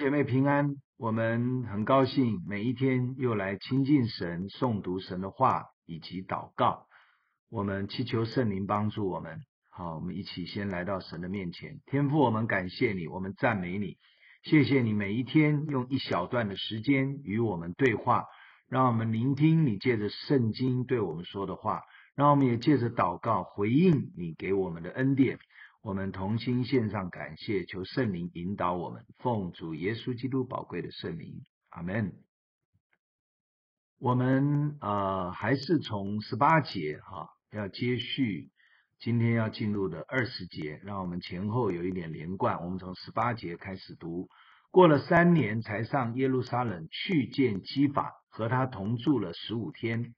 姐妹平安，我们很高兴每一天又来亲近神、诵读神的话以及祷告。我们祈求圣灵帮助我们。好，我们一起先来到神的面前。天父，我们感谢你，我们赞美你，谢谢你每一天用一小段的时间与我们对话，让我们聆听你借着圣经对我们说的话，让我们也借着祷告回应你给我们的恩典。我们同心献上感谢，求圣灵引导我们，奉主耶稣基督宝贵的圣名，阿门。我们呃还是从十八节哈、要接续今天要进入的二十节，让我们前后有一点连贯。我们从十八节开始读，过了三年，才上耶路撒冷去见基法，和他同住了十五天。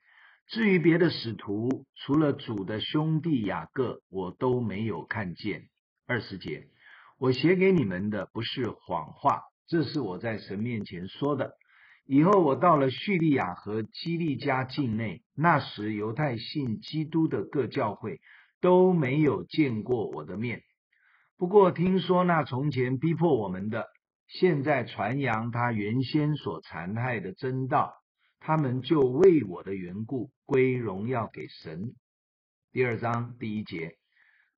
至于别的使徒，除了主的兄弟雅各，我都没有看见。二十节，我写给你们的不是谎话，这是我在神面前说的。以后我到了叙利亚和基利家境内，那时犹太信基督的各教会都没有见过我的面。不过听说那从前逼迫我们的，现在传扬他原先所残害的真道。他们就为我的缘故归荣耀给神。第二章第一节，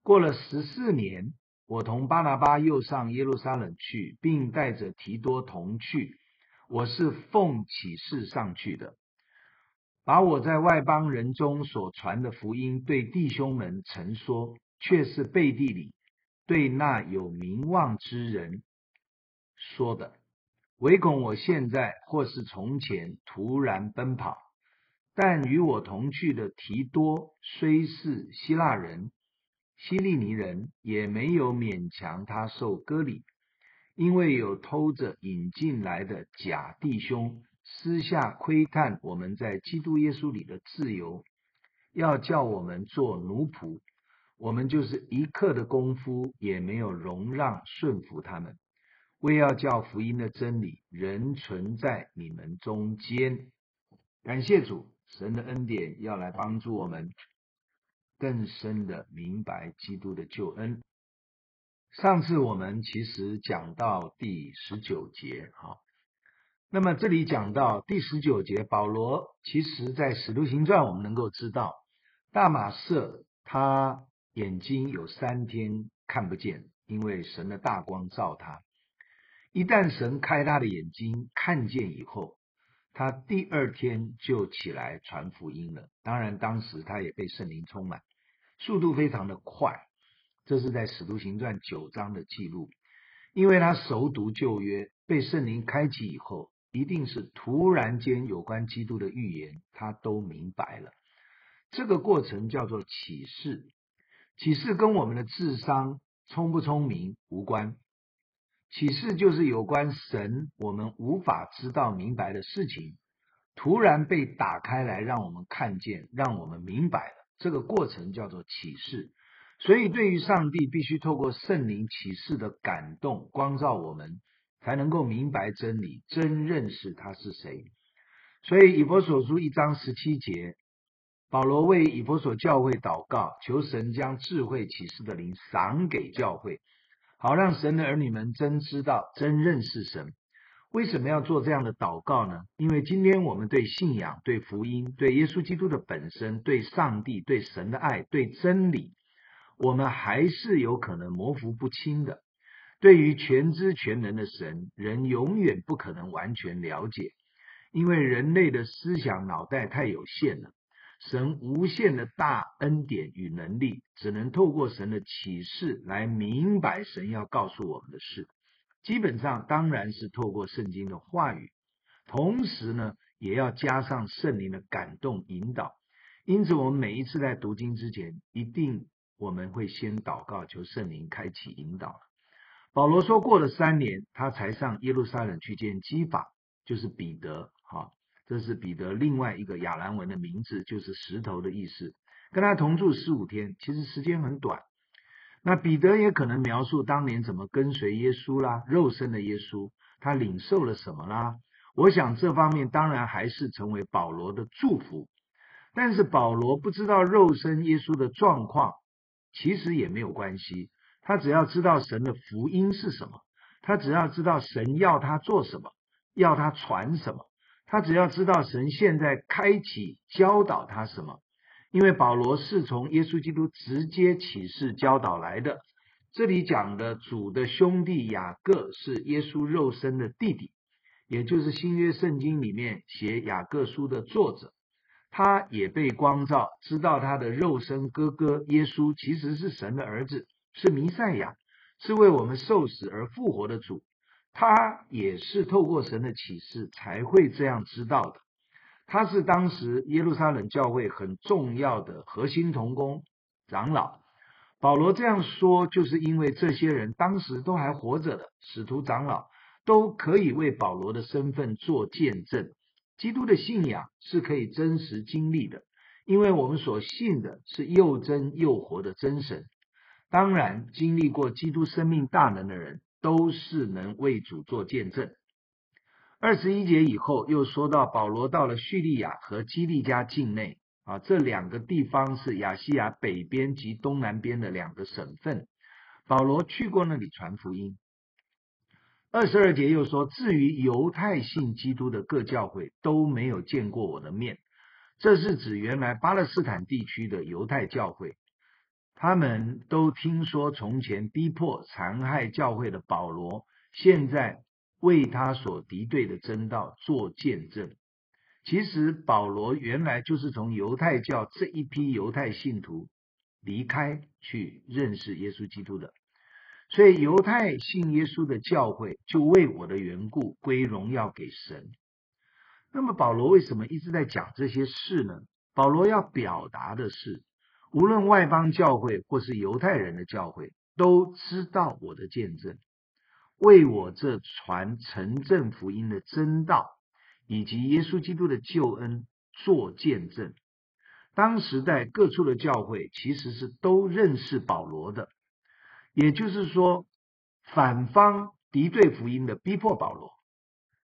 过了十四年，我同巴拿巴又上耶路撒冷去，并带着提多同去。我是奉启示上去的，把我在外邦人中所传的福音对弟兄们陈说，却是背地里对那有名望之人说的。唯恐我现在或是从前突然奔跑，但与我同去的提多虽是希腊人、希利尼人，也没有勉强他受割礼，因为有偷着引进来的假弟兄，私下窥探我们在基督耶稣里的自由，要叫我们做奴仆，我们就是一刻的功夫也没有容让顺服他们。为要叫福音的真理仍存在你们中间，感谢主，神的恩典要来帮助我们更深的明白基督的救恩。上次我们其实讲到第十九节，哈，那么这里讲到第十九节，保罗其实在使徒行传我们能够知道，大马色他眼睛有三天看不见，因为神的大光照他。一旦神开他的眼睛看见以后，他第二天就起来传福音了。当然，当时他也被圣灵充满，速度非常的快。这是在使徒行传九章的记录。因为他熟读旧约，被圣灵开启以后，一定是突然间有关基督的预言，他都明白了。这个过程叫做启示。启示跟我们的智商聪不聪明无关。启示就是有关神我们无法知道明白的事情，突然被打开来，让我们看见，让我们明白了。这个过程叫做启示。所以，对于上帝，必须透过圣灵启示的感动，光照我们，才能够明白真理，真认识他是谁。所以，以弗所书一章十七节，保罗为以弗所教会祷告，求神将智慧启示的灵赏给教会。好，让神的儿女们真知道、真认识神。为什么要做这样的祷告呢？因为今天我们对信仰、对福音、对耶稣基督的本身、对上帝、对神的爱、对真理，我们还是有可能模糊不清的。对于全知全能的神，人永远不可能完全了解，因为人类的思想脑袋太有限了。神无限的大恩典与能力，只能透过神的启示来明白神要告诉我们的事。基本上当然是透过圣经的话语，同时呢，也要加上圣灵的感动引导。因此，我们每一次在读经之前，一定我们会先祷告，求圣灵开启引导。保罗说，过了三年，他才上耶路撒冷去见基法，就是彼得，哈。这是彼得另外一个亚兰文的名字，就是石头的意思。跟他同住十五天，其实时间很短。那彼得也可能描述当年怎么跟随耶稣啦，肉身的耶稣，他领受了什么啦？我想这方面当然还是成为保罗的祝福。但是保罗不知道肉身耶稣的状况，其实也没有关系。他只要知道神的福音是什么，他只要知道神要他做什么，要他传什么，他只要知道神现在开启教导他什么。因为保罗是从耶稣基督直接启示教导来的。这里讲的主的兄弟雅各是耶稣肉身的弟弟，也就是新约圣经里面写雅各书的作者。他也被光照，知道他的肉身哥哥耶稣其实是神的儿子，是弥赛亚，是为我们受死而复活的主。他也是透过神的启示才会这样知道的。他是当时耶路撒冷教会很重要的核心同工长老。保罗这样说，就是因为这些人当时都还活着的使徒长老，都可以为保罗的身份做见证。基督的信仰是可以真实经历的，因为我们所信的是又真又活的真神。当然，经历过基督生命大能的人，都是能为主做见证。二十一节以后，又说到保罗到了叙利亚和基利家境内，啊，这两个地方是亚细亚北边及东南边的两个省份。保罗去过那里传福音。二十二节又说，至于犹太信基督的各教会都没有见过我的面，这是指原来巴勒斯坦地区的犹太教会，他们都听说从前逼迫残害教会的保罗，现在为他所敌对的真道做见证。其实保罗原来就是从犹太教这一批犹太信徒离开去认识耶稣基督的。所以，犹太信耶稣的教会就为我的缘故归荣耀给神。那么，保罗为什么一直在讲这些事呢？保罗要表达的是，无论外邦教会或是犹太人的教会，都知道我的见证，为我这传成正福音的真道以及耶稣基督的救恩做见证。当时在各处的教会其实是都认识保罗的。也就是说，反方敌对福音的逼迫保罗，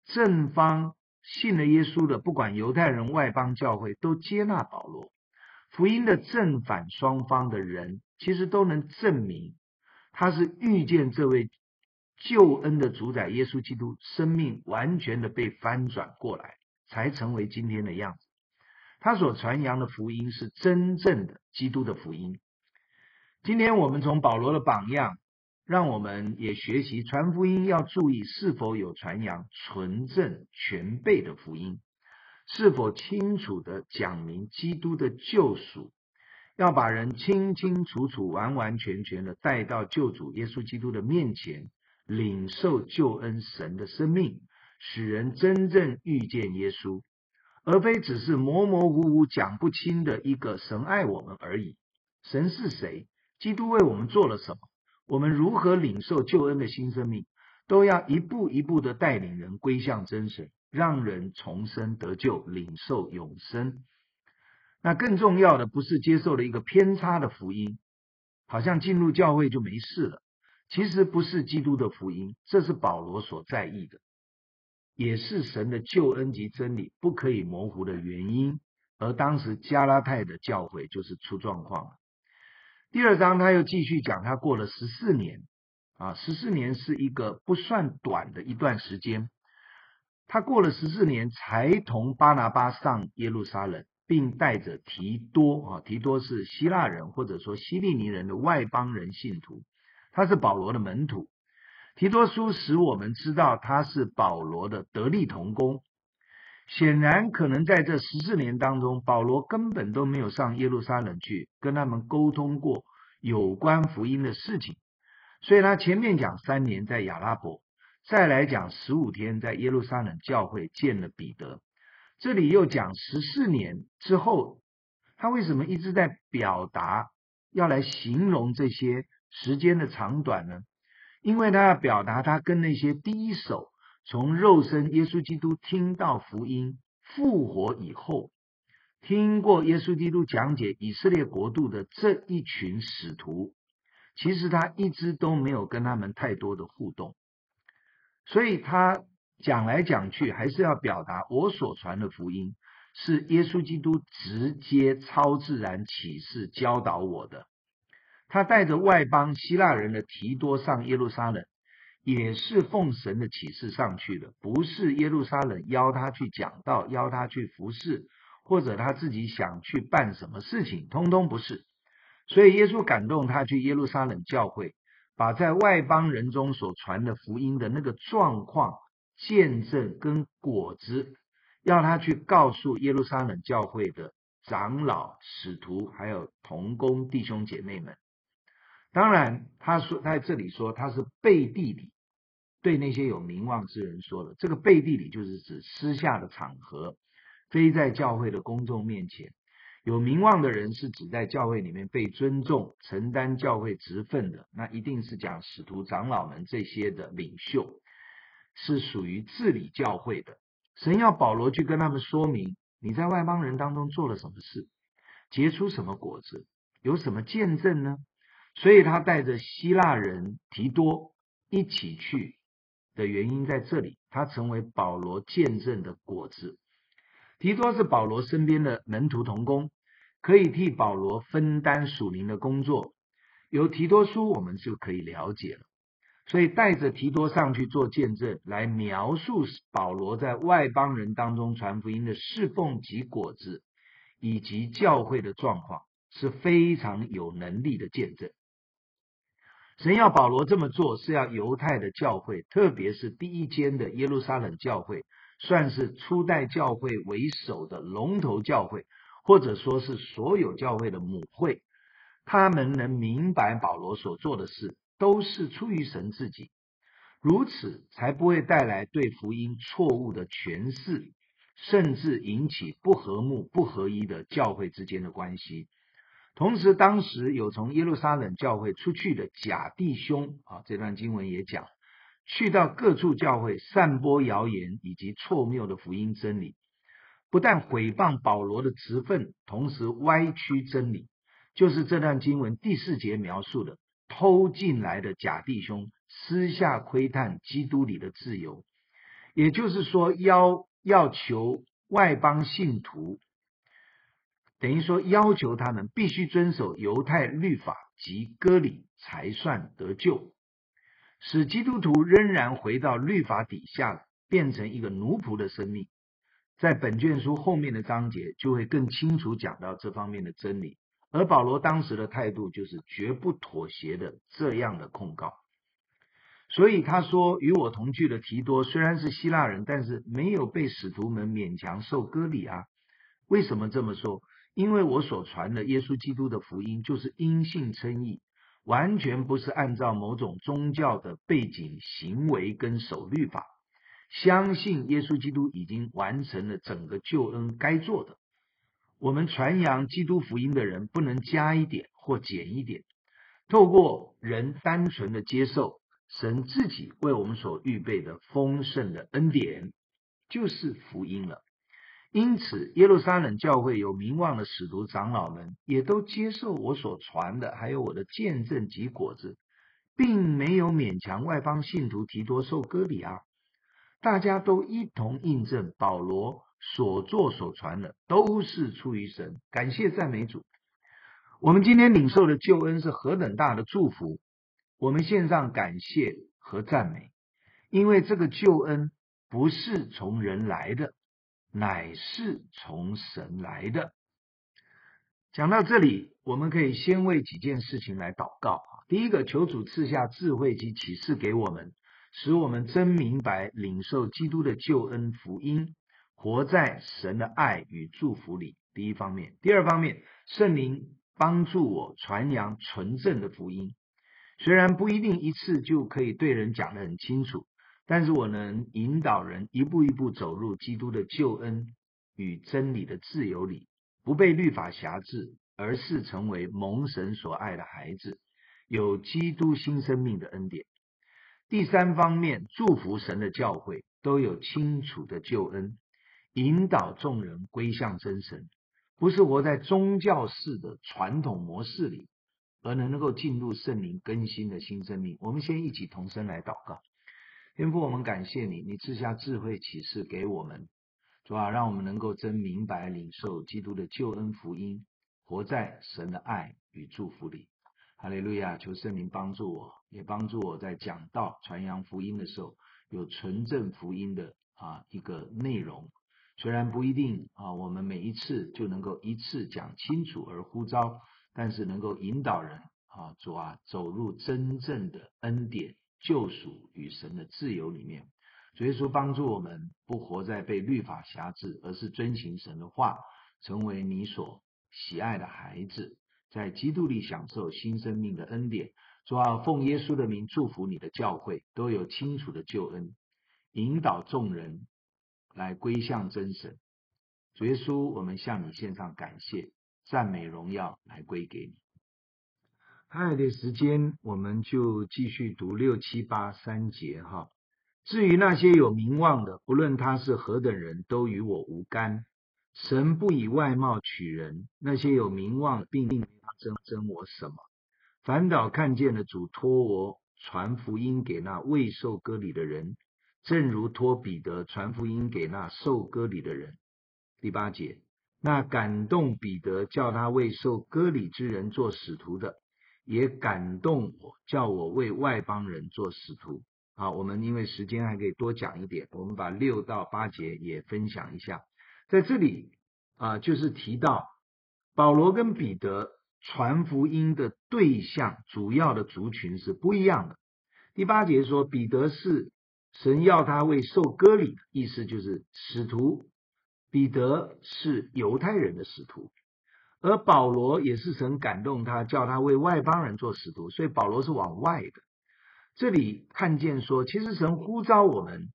正方信了耶稣的，不管犹太人、外邦教会，都接纳保罗。福音的正反双方的人，其实都能证明，他是遇见这位救恩的主宰耶稣基督，生命完全的被翻转过来，才成为今天的样子。他所传扬的福音是真正的基督的福音。今天我们从保罗的榜样，让我们也学习传福音要注意是否有传扬纯正全备的福音，是否清楚地讲明基督的救赎，要把人清清楚楚、完完全全地带到救主耶稣基督的面前，领受救恩神的生命，使人真正遇见耶稣，而非只是模模糊糊讲不清的一个神爱我们而已。神是谁？基督为我们做了什么？我们如何领受救恩的新生命？都要一步一步的带领人归向真神，让人重生得救，领受永生。那更重要的不是接受了一个偏差的福音，好像进入教会就没事了。其实不是基督的福音，这是保罗所在意的，也是神的救恩及真理不可以模糊的原因。而当时加拉太的教会就是出状况了。第二章他又继续讲，他过了十四年，啊，十四年是一个不算短的一段时间。他过了十四年，才同巴拿巴上耶路撒冷，并带着提多，啊，提多是希腊人或者说希利尼人的外邦人信徒，他是保罗的门徒。提多书使我们知道他是保罗的得力同工。显然，可能在这十四年当中，保罗根本都没有上耶路撒冷去跟他们沟通过有关福音的事情。所以他前面讲三年在亚拉伯，再来讲十五天在耶路撒冷教会见了彼得，这里又讲十四年之后，他为什么一直在表达要来形容这些时间的长短呢？因为他要表达他跟那些第一手。从肉身耶稣基督听到福音复活以后，听过耶稣基督讲解以色列国度的这一群使徒，其实他一直都没有跟他们太多的互动，所以他讲来讲去还是要表达我所传的福音是耶稣基督直接超自然启示教导我的。他带着外邦希腊人的提多上耶路撒冷。也是奉神的启示上去的，不是耶路撒冷邀他去讲道，邀他去服侍，或者他自己想去办什么事情，通通不是。所以耶稣感动他去耶路撒冷教会，把在外邦人中所传的福音的那个状况、见证跟果子，要他去告诉耶路撒冷教会的长老、使徒，还有同工弟兄姐妹们。当然，他说在这里说他是背地里对那些有名望之人说的。这个背地里就是指私下的场合，非在教会的公众面前。有名望的人是指在教会里面被尊重、承担教会职分的，那一定是讲使徒长老们这些的领袖，是属于治理教会的。神要保罗去跟他们说明，你在外邦人当中做了什么事，结出什么果子，有什么见证呢？所以他带着希腊人提多一起去的原因在这里，他成为保罗见证的果子。提多是保罗身边的门徒同工，可以替保罗分担属灵的工作。有提多书，我们就可以了解了。所以带着提多上去做见证，来描述保罗在外邦人当中传福音的侍奉及果子，以及教会的状况，是非常有能力的见证。神要保罗这么做，是要犹太的教会，特别是第一间的耶路撒冷教会。算是初代教会为首的龙头教会，或者说是所有教会的母会，他们能明白保罗所做的事都是出于神自己，如此才不会带来对福音错误的诠释，甚至引起不和睦、不合一的教会之间的关系。同时，当时有从耶路撒冷教会出去的假弟兄啊，这段经文也讲。去到各处教会散播谣言以及错谬的福音真理，不但毁谤保罗的职分，同时歪曲真理，就是这段经文第四节描述的偷进来的假弟兄，私下窥探基督里的自由，也就是说要要求外邦信徒，等于说要求他们必须遵守犹太律法及割礼才算得救。使基督徒仍然回到律法底下，变成一个奴仆的生命。在本卷书后面的章节就会更清楚讲到这方面的真理。而保罗当时的态度就是绝不妥协的这样的控告。所以他说：“与我同去的提多虽然是希腊人，但是没有被使徒们勉强受割礼啊。为什么这么说？因为我所传的耶稣基督的福音就是因信称义。”完全不是按照某种宗教的背景行为跟守律法，相信耶稣基督已经完成了整个救恩该做的。我们传扬基督福音的人不能加一点或减一点，透过人单纯的接受神自己为我们所预备的丰盛的恩典，就是福音了。因此，耶路撒冷教会有名望的使徒长老们也都接受我所传的，还有我的见证及果子，并没有勉强外邦信徒提多受割礼啊。大家都一同印证保罗所做所传的都是出于神，感谢赞美主。我们今天领受的救恩是何等大的祝福，我们献上感谢和赞美，因为这个救恩不是从人来的。乃是从神来的。讲到这里，我们可以先为几件事情来祷告啊。第一个，求主赐下智慧及启示给我们，使我们真明白领受基督的救恩福音，活在神的爱与祝福里。第一方面，第二方面，圣灵帮助我传扬纯正的福音，虽然不一定一次就可以对人讲得很清楚。但是我能引导人一步一步走入基督的救恩与真理的自由里，不被律法辖制，而是成为蒙神所爱的孩子，有基督新生命的恩典。第三方面，祝福神的教会都有清楚的救恩，引导众人归向真神，不是活在宗教式的传统模式里，而能够进入圣灵更新的新生命。我们先一起同声来祷告。天父，我们感谢你，你赐下智慧启示给我们，主啊，让我们能够真明白领受基督的救恩福音，活在神的爱与祝福里。哈利路亚！求圣灵帮助我，也帮助我在讲道、传扬福音的时候，有纯正福音的啊一个内容。虽然不一定啊，我们每一次就能够一次讲清楚而呼召，但是能够引导人啊，主啊，走入真正的恩典、救赎与神的自由里面。主耶稣帮助我们，不活在被律法辖制，而是遵行神的话，成为你所喜爱的孩子，在基督里享受新生命的恩典。主啊，奉耶稣的名祝福你的教会，都有清楚的救恩，引导众人。来归向真神，主耶稣，我们向你献上感谢、赞美、荣耀，来归给你。还有点时间，我们就继续读六七八三节哈。至于那些有名望的，不论他是何等人，都与我无干。神不以外貌取人，那些有名望并并争争我什么。反倒看见了主托我传福音给那未受割礼的人。正如托彼得传福音给那受割礼的人，第八节，那感动彼得叫他为受割礼之人做使徒的，也感动我叫我为外邦人做使徒。啊，我们因为时间还可以多讲一点，我们把六到八节也分享一下。在这里啊，就是提到保罗跟彼得传福音的对象，主要的族群是不一样的。第八节说彼得是。神要他为受割礼，意思就是使徒。彼得是犹太人的使徒，而保罗也是神感动他，叫他为外邦人做使徒，所以保罗是往外的。这里看见说，其实神呼召我们，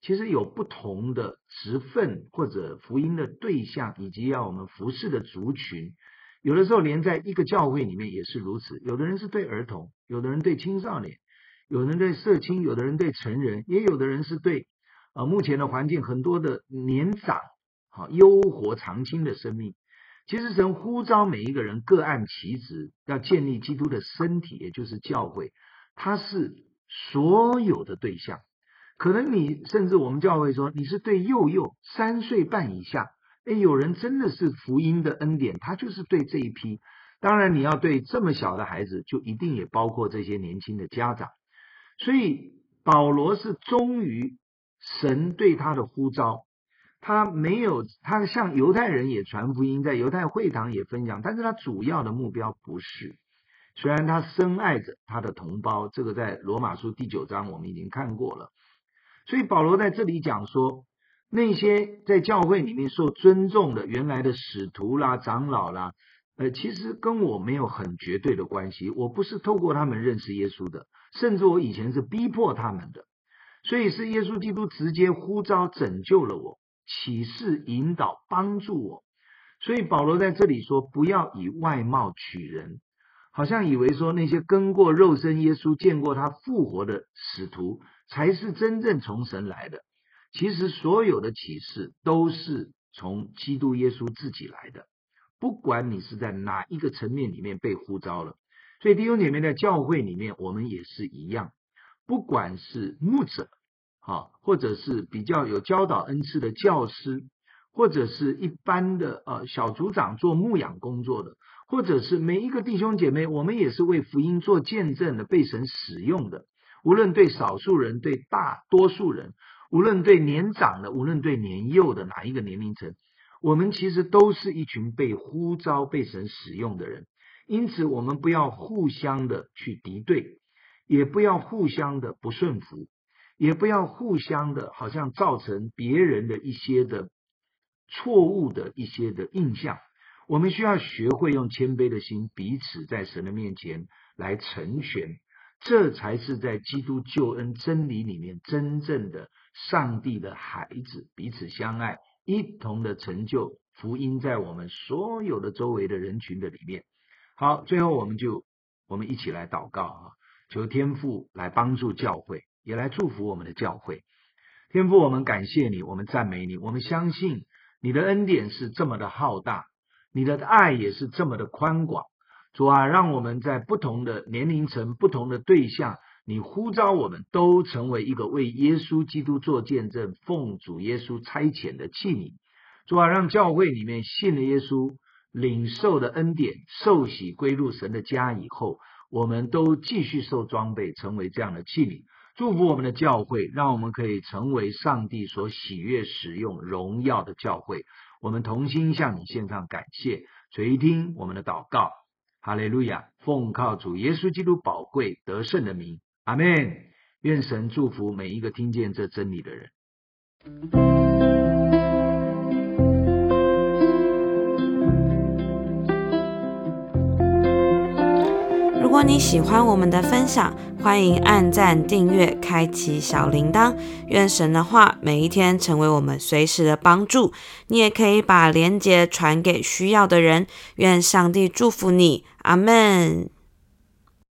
其实有不同的职分或者福音的对象，以及要我们服侍的族群。有的时候连在一个教会里面也是如此，有的人是对儿童，有的人对青少年。有人对社青，有的人对成人，也有的人是对啊、呃，目前的环境很多的年长，好优活长青的生命。其实神呼召每一个人各按其职，要建立基督的身体，也就是教会。他是所有的对象。可能你甚至我们教会说你是对幼幼三岁半以下，诶，有人真的是福音的恩典，他就是对这一批。当然你要对这么小的孩子，就一定也包括这些年轻的家长。所以保罗是忠于神对他的呼召，他没有他向犹太人也传福音，在犹太会堂也分享，但是他主要的目标不是。虽然他深爱着他的同胞，这个在罗马书第九章我们已经看过了。所以保罗在这里讲说，那些在教会里面受尊重的原来的使徒啦、长老啦。呃，其实跟我没有很绝对的关系，我不是透过他们认识耶稣的，甚至我以前是逼迫他们的，所以是耶稣基督直接呼召拯救了我，启示引导帮助我，所以保罗在这里说，不要以外貌取人，好像以为说那些跟过肉身耶稣、见过他复活的使徒才是真正从神来的，其实所有的启示都是从基督耶稣自己来的。不管你是在哪一个层面里面被呼召了，所以弟兄姐妹在教会里面，我们也是一样。不管是牧者，哈，或者是比较有教导恩赐的教师，或者是一般的呃小组长做牧养工作的，或者是每一个弟兄姐妹，我们也是为福音做见证的，被神使用的。无论对少数人，对大多数人，无论对年长的，无论对年幼的哪一个年龄层。我们其实都是一群被呼召、被神使用的人，因此我们不要互相的去敌对，也不要互相的不顺服，也不要互相的好像造成别人的一些的错误的一些的印象。我们需要学会用谦卑的心彼此在神的面前来成全，这才是在基督救恩真理里面真正的上帝的孩子，彼此相爱。一同的成就福音，在我们所有的周围的人群的里面。好，最后我们就我们一起来祷告啊，求天父来帮助教会，也来祝福我们的教会。天父，我们感谢你，我们赞美你，我们相信你的恩典是这么的浩大，你的爱也是这么的宽广。主啊，让我们在不同的年龄层、不同的对象。你呼召我们都成为一个为耶稣基督做见证、奉主耶稣差遣的器皿，主啊，让教会里面信了耶稣、领受的恩典、受洗归入神的家以后，我们都继续受装备，成为这样的器皿，祝福我们的教会，让我们可以成为上帝所喜悦使用荣耀的教会。我们同心向你献上感谢，垂听我们的祷告，哈利路亚！奉靠主耶稣基督宝贵得胜的名，阿门。愿神祝福每一个听见这真理的人。如果你喜欢我们的分享，欢迎按赞、订阅、开启小铃铛。愿神的话每一天成为我们随时的帮助。你也可以把连接传给需要的人。愿上帝祝福你，阿门。